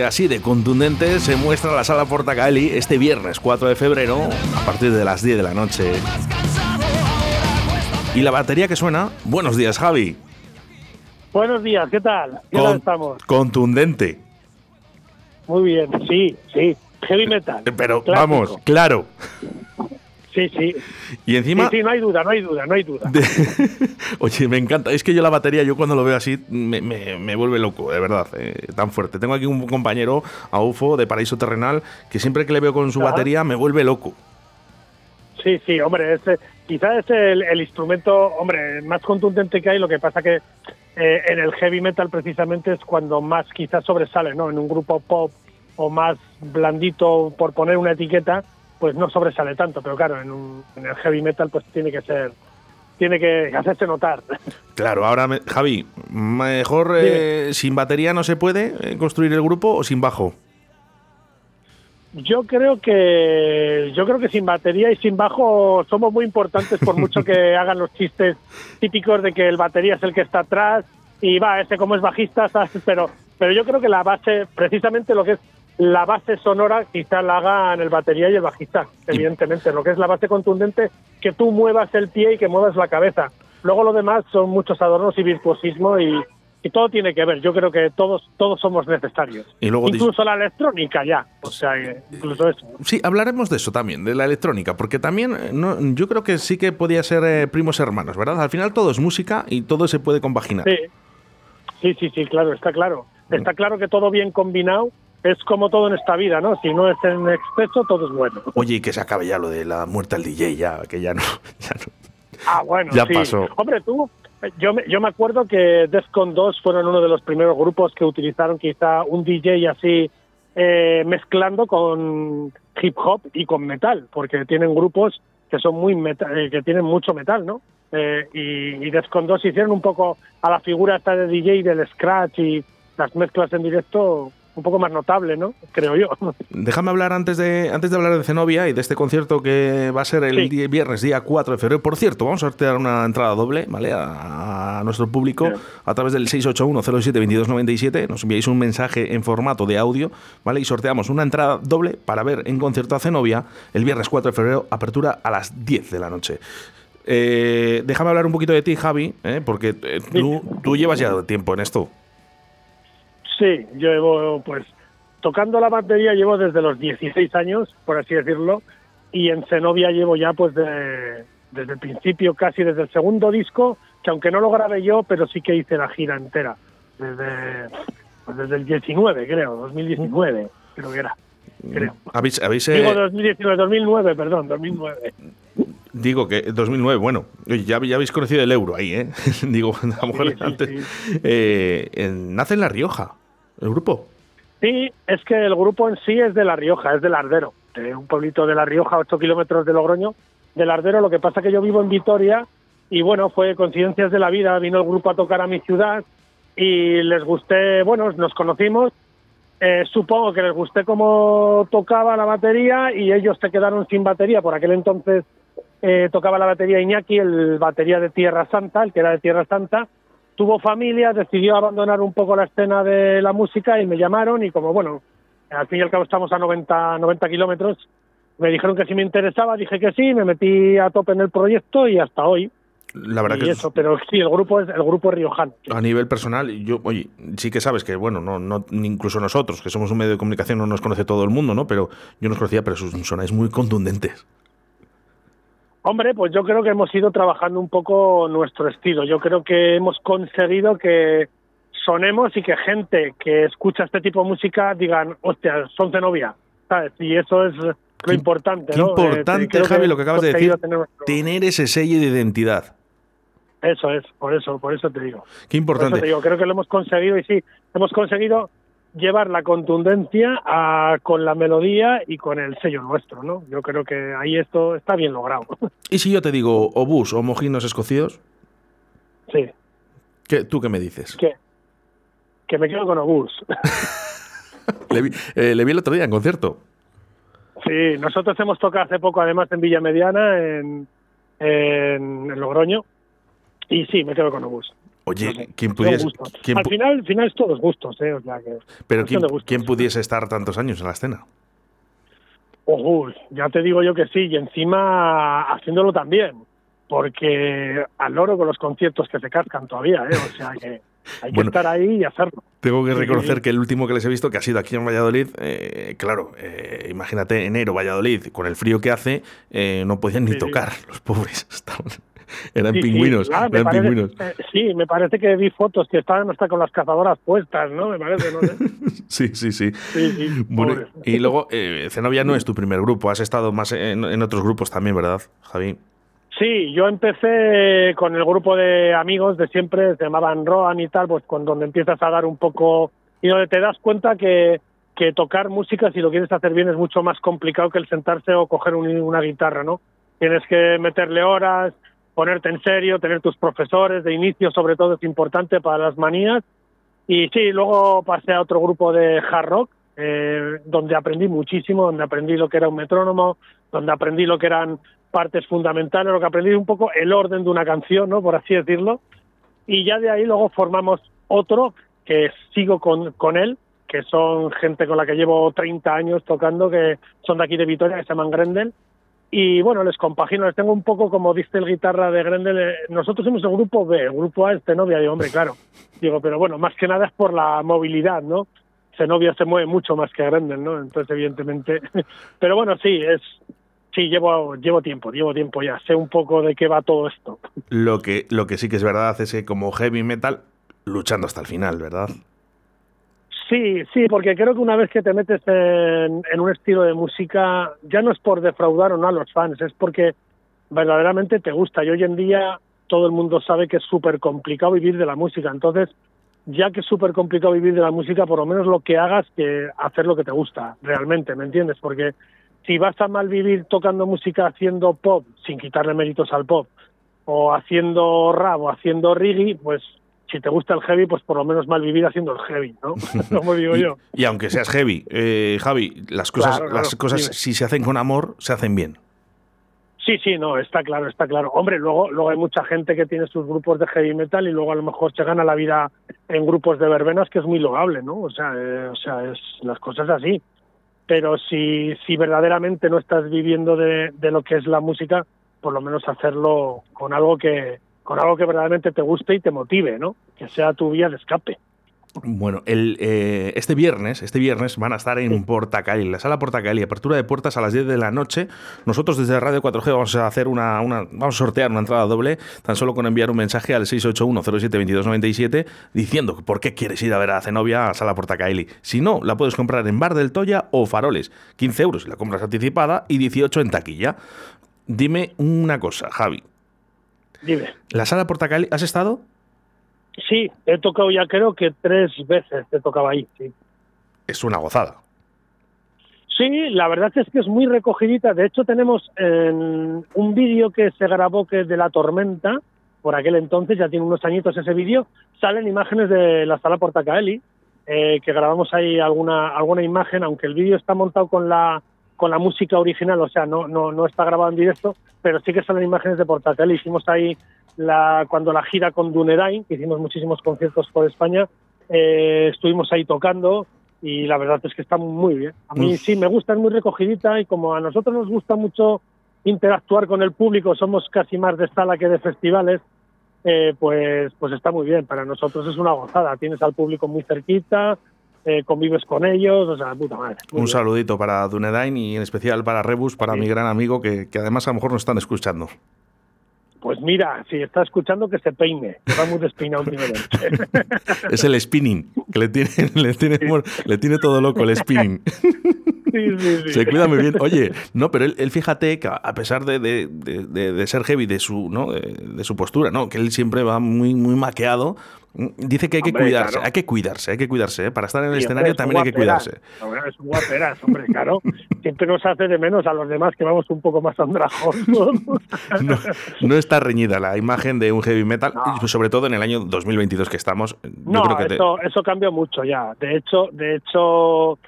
Que así de contundente se muestra la sala Portacaeli este viernes 4 de febrero a partir de las 10 de la noche. Y la batería que suena, buenos días Javi. Buenos días, ¿qué tal? ¿Qué tal estamos? Contundente. Muy bien, sí, sí. Heavy metal. Pero vamos, claro. Sí, sí. Y encima. Sí, sí, no hay duda, no hay duda, no hay duda. Oye, me encanta. Es que yo la batería, yo cuando lo veo así, me, me, vuelve loco, de verdad. Eh, tan fuerte. Tengo aquí un compañero, a UFO, de Paraíso Terrenal, que siempre que le veo con su batería me vuelve loco. Sí, sí, hombre, este, quizás es el, instrumento, hombre, más contundente que hay. Lo que pasa que eh, en el heavy metal precisamente es cuando más quizás sobresale, ¿no? En un grupo pop o más blandito, por poner una etiqueta, pues no sobresale tanto, pero claro, en, el heavy metal pues tiene que ser tiene que hacerse notar. Claro, ahora Javi, mejor eh, sin batería no se puede eh, construir el grupo o sin bajo. Yo creo que yo creo que sin batería y sin bajo somos muy importantes por mucho que hagan los chistes típicos de que el batería es el que está atrás y va ese como es bajista, pero pero yo creo que la base precisamente lo que es la base sonora quizá la hagan el batería y el bajista, evidentemente. Lo que es la base contundente, que tú muevas el pie y que muevas la cabeza. Luego lo demás son muchos adornos y virtuosismo y, todo tiene que ver. Yo creo que todos todos somos necesarios. Y luego incluso la electrónica ya. O sea, incluso eso. Sí, hablaremos de eso también, de la electrónica, porque también eh, no, yo creo que sí que podía ser eh, primos hermanos, ¿verdad? Al final todo es música y todo se puede compaginar. Sí, sí, sí, sí claro, está claro. Está claro que todo bien combinado es como todo en esta vida, ¿no? Si no es en exceso, todo es bueno. Oye, y que se acabe ya lo de la muerte al DJ, ya, que ya no. Ya no. Ah, bueno, ya pasó. Hombre, tú, yo, yo me acuerdo que Defcon 2 fueron uno de los primeros grupos que utilizaron quizá un DJ así eh, mezclando con hip hop y con metal, porque tienen grupos que son muy metal, eh, que tienen mucho metal, ¿no? Eh, y, y Defcon 2 hicieron un poco a la figura esta de DJ del scratch y las mezclas en directo un poco más notable, ¿no? Creo yo. Déjame hablar antes de, antes de hablar de Zenobia y de este concierto que va a ser el viernes, día 4 de febrero. Por cierto, vamos a sortear una entrada doble, ¿vale? A, nuestro público a través del 681-07-2297. Nos enviáis un mensaje en formato de audio, ¿vale? Y sorteamos una entrada doble para ver en concierto a Zenobia el viernes 4 de febrero, apertura a las 10 de la noche. Eh, déjame hablar un poquito de ti, Javi, ¿eh? porque eh, tú, tú llevas ya tiempo en esto. Sí, yo llevo, pues, tocando la batería llevo desde los 16 años, por así decirlo, y en Zenobia llevo ya, pues, desde el principio, casi desde el segundo disco, que aunque no lo grabé yo, pero sí que hice la gira entera, desde, pues, desde el 19, creo, 2019, creo que era. Creo. ¿Habéis, Digo 2019, 2009, perdón, 2009. Digo que 2009, bueno, ya, ya habéis conocido el euro ahí, ¿eh? Digo, a lo mejor antes. Eh, nace en La Rioja. ¿El grupo? Sí, es que el grupo en sí es de La Rioja, es del Ardero, de un pueblito de La Rioja, 8 kilómetros de Logroño. Del Ardero, lo que pasa que yo vivo en Vitoria y bueno, fue coincidencias de la vida, vino el grupo a tocar a mi ciudad y les gusté, bueno, nos conocimos, eh, supongo que les gusté cómo tocaba la batería y ellos se quedaron sin batería, por aquel entonces eh, tocaba la batería Iñaki, el batería de Tierra Santa, el que era de Tierra Santa, tuvo familia, decidió abandonar un poco la escena de la música y me llamaron y como bueno, al fin y al cabo estamos a 90, 90 kilómetros, me dijeron que si me interesaba, dije que sí, me metí a tope en el proyecto y hasta hoy. La verdad que eso, pero sí, el grupo es el grupo riojano. A nivel personal, yo, oye, sí que sabes que, bueno, no, no, incluso nosotros, que somos un medio de comunicación, no nos conoce todo el mundo, ¿no? Pero yo nos conocía, pero sonáis muy contundentes. Hombre, pues yo creo que hemos ido trabajando un poco nuestro estilo. Yo creo que hemos conseguido que sonemos y que gente que escucha este tipo de música digan, hostia, son Zenobia, ¿sabes? Y eso es lo importante, ¿no? importante, eh, Javi, lo que acabas de decir, tener, ese sello de identidad. Eso es, por eso, por eso te digo. Qué importante. te digo, creo que lo hemos conseguido y sí, hemos conseguido llevar la contundencia con la melodía y con el sello nuestro, ¿no? Yo creo que ahí esto está bien logrado. ¿Y si yo te digo obús o mojinos escocidos? Sí. ¿Qué, ¿Tú qué me dices? ¿Qué? Que me quedo con obús. Eh, le, vi, el otro día en concierto. Sí, nosotros hemos tocado hace poco además en Villa Mediana, en, en Logroño, y sí, me quedo con obús. Oye, ¿quién pudiese...? al, final, al final es todos gustos, ¿eh? O sea que, Pero ¿quién, pudiese estar tantos años en la escena? Ojo, ya te digo yo que sí, y encima haciéndolo también, porque al loro con los conciertos que se cascan todavía, ¿eh? O sea que hay que estar ahí y hacerlo. Tengo que reconocer que el último que les he visto, que ha sido aquí en Valladolid, eh, claro, eh, imagínate enero, Valladolid, con el frío que hace, eh, no podían ni tocar, los pobres. eran pingüinos, ah, eran pingüinos. sí, me parece que vi fotos que estaban hasta con las cazadoras puestas, ¿no? Me parece, no sé. sí, sí, sí. bueno, y luego, Zenobia no es tu primer grupo, has estado más en otros grupos también, ¿verdad, Javi? Sí, yo empecé con el grupo de amigos de siempre, se llamaban Roan y tal, pues cuando donde empiezas a dar un poco y donde te das cuenta que, que tocar música, si lo quieres hacer bien, es mucho más complicado que el sentarse o coger una guitarra, ¿no? Tienes que meterle horas, ponerte en serio, tener tus profesores de inicio, sobre todo es importante para las manías. Y sí, luego pasé a otro grupo de hard rock, eh, donde aprendí muchísimo, donde aprendí lo que era un metrónomo, donde aprendí lo que eran partes fundamentales, lo que aprendí un poco el orden de una canción, ¿no? Por así decirlo. Y ya de ahí luego formamos otro que sigo con, con él, que son gente con la que llevo 30 años tocando, que son de aquí de Vitoria, que se llaman Grendel. Y bueno, les compagino, les tengo un poco como dice el guitarra de Grendel. Eh, nosotros somos el grupo B, el grupo A es Zenobia. Digo, hombre, claro. Digo, pero bueno, más que nada es por la movilidad, ¿no? Zenobia se mueve mucho más que Grendel, ¿no? Entonces, evidentemente. pero bueno, sí, es Sí, llevo, llevo tiempo, llevo tiempo ya. Sé un poco de qué va todo esto. Lo que, lo que sí que es verdad es que como heavy metal, luchando hasta el final, ¿verdad? Sí, sí, porque creo que una vez que te metes en, un estilo de música, ya no es por defraudar o no a los fans, es porque verdaderamente te gusta. Y hoy en día todo el mundo sabe que es súper complicado vivir de la música. Entonces, ya que es súper complicado vivir de la música, por lo menos lo que hagas que hacer lo que te gusta, realmente, ¿me entiendes? Porque si vas a mal vivir tocando música haciendo pop, sin quitarle méritos al pop, o haciendo rap o haciendo reggae, pues si te gusta el heavy, pues por lo menos mal vivir haciendo el heavy, ¿no? Como digo yo. Y, aunque seas heavy, eh, Javi, las cosas, las cosas si se hacen con amor, se hacen bien. Sí, sí, no, está claro, está claro. Hombre, luego, luego hay mucha gente que tiene sus grupos de heavy metal y luego a lo mejor se gana la vida en grupos de verbenas, que es muy loable, ¿no? O sea, eh, o sea, es las cosas así pero si, si verdaderamente no estás viviendo de, de lo que es la música, por lo menos hacerlo con algo que con algo que verdaderamente te guste y te motive, ¿no? Que sea tu vía de escape. Bueno, el, eh, este viernes, este viernes van a estar en Portacaeli, la sala Portacaeli, apertura de puertas a las 10 de la noche. Nosotros desde Radio 4G vamos a hacer una, una vamos a sortear una entrada doble, tan solo con enviar un mensaje al 681072297 diciendo por qué quieres ir a ver a Zenobia a sala Portacaeli. Si no, la puedes comprar en Bar del Toya o Faroles, 15 euros si la compras anticipada y 18 en taquilla. Dime una cosa, Javi. Dime. ¿La sala Portacaeli has estado? Sí, he tocado ya creo que tres veces he tocado ahí, sí. Es una gozada. Sí, la verdad es que es muy recogidita. De hecho, tenemos un vídeo que se grabó que es de la tormenta, por aquel entonces, ya tiene unos añitos ese vídeo, salen imágenes de la sala Portacaeli, eh, que grabamos ahí alguna, alguna imagen, aunque el vídeo está montado con la con la música original, o sea, no, no, no está grabado en directo, pero sí que salen imágenes de Portacaeli. Hicimos ahí la, cuando la gira con Dunedain, que hicimos muchísimos conciertos por España, eh, estuvimos ahí tocando y la verdad es que está muy bien. A mí sí me gusta, es muy recogidita y como a nosotros nos gusta mucho interactuar con el público, somos casi más de sala que de festivales, eh, pues, pues está muy bien. Para nosotros es una gozada. Tienes al público muy cerquita, eh, convives con ellos, o sea, puta madre. Un saludito para Dunedain y en especial para Rebus, para mi gran amigo, que, que además a lo mejor nos están escuchando. Pues mira, si está escuchando que se peine, que va muy despeinado Es el spinning, que le tiene, le tiene, le tiene todo loco el spinning. Se cuida muy bien. Oye, no, pero él, fíjate que a pesar de, de, de, ser heavy de su, ¿no? de, su postura, ¿no? que él siempre va muy, muy maqueado, dice que hay que cuidarse, hay que cuidarse, hay que cuidarse. ¿eh? Para estar en el escenario también hay que cuidarse. es un guaperas, hombre, claro. Siempre nos hace de menos a los demás que vamos un poco más andrajos. no, no está reñida la imagen de un heavy metal, sobre todo en el año 2022 que estamos. no, eso, eso cambió mucho ya. De hecho, de hecho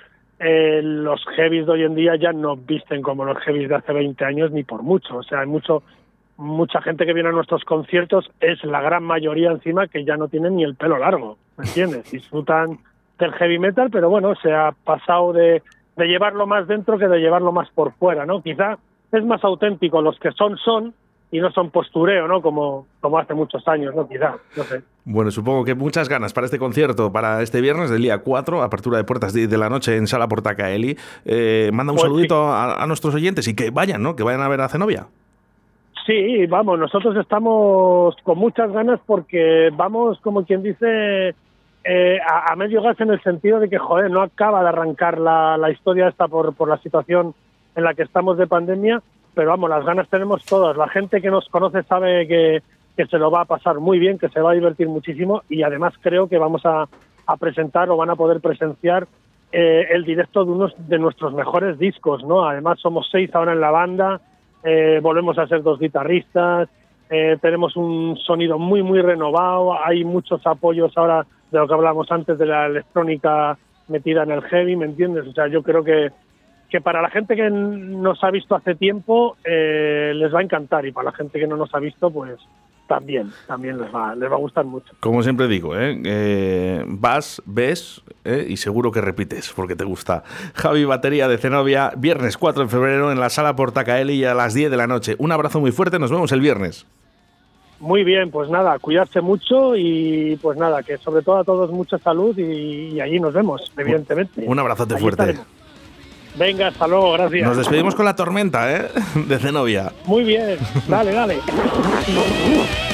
eh, los heavies de hoy en día ya no visten como los heavies de hace 20 años ni por mucho. O sea, hay mucho mucha gente que viene a nuestros conciertos es la gran mayoría encima que ya no tienen ni el pelo largo, ¿me entiendes? Disfrutan del heavy metal, pero bueno, se ha pasado de, de llevarlo más dentro que de llevarlo más por fuera, ¿no? Quizá es más auténtico, los que son son y no son postureo, ¿no? Como, como hace muchos años, ¿no? Quizá, no sé. Bueno, supongo que muchas ganas para este concierto, para este viernes del día 4, apertura de puertas de, la noche en Sala Portaca Eli. Eh, manda un pues saludito a, nuestros oyentes y que vayan, ¿no? Que vayan a ver a Zenobia. Sí, vamos, nosotros estamos con muchas ganas porque vamos, como quien dice, eh, a, medio gas en el sentido de que, joder, no acaba de arrancar la, la historia esta por, por la situación en la que estamos de pandemia pero vamos, las ganas tenemos todas. La gente que nos conoce sabe que, que se lo va a pasar muy bien, que se va a divertir muchísimo y además creo que vamos a, presentar o van a poder presenciar eh, el directo de unos de nuestros mejores discos, ¿no? Además somos seis ahora en la banda, eh, volvemos a ser dos guitarristas, eh, tenemos un sonido muy muy renovado, hay muchos apoyos ahora de lo que hablamos antes de la electrónica metida en el heavy, ¿me entiendes? O sea, yo creo que que para la gente que nos ha visto hace tiempo eh, les va a encantar y para la gente que no nos ha visto pues también, también les va, les va a gustar mucho. Como siempre digo, ¿eh? eh vas, ves ¿eh? y seguro que repites porque te gusta. Javi Batería de Zenobia, viernes 4 de febrero en la sala Portacaeli a las 10 de la noche. Un abrazo muy fuerte, nos vemos el viernes. Muy bien, pues nada, cuidarse mucho y pues nada, que sobre todo a todos mucha salud y, allí nos vemos, evidentemente. Un abrazote fuerte. Venga, hasta luego, gracias. Nos despedimos con la tormenta, ¿eh? De Zenobia. Muy bien, dale, dale.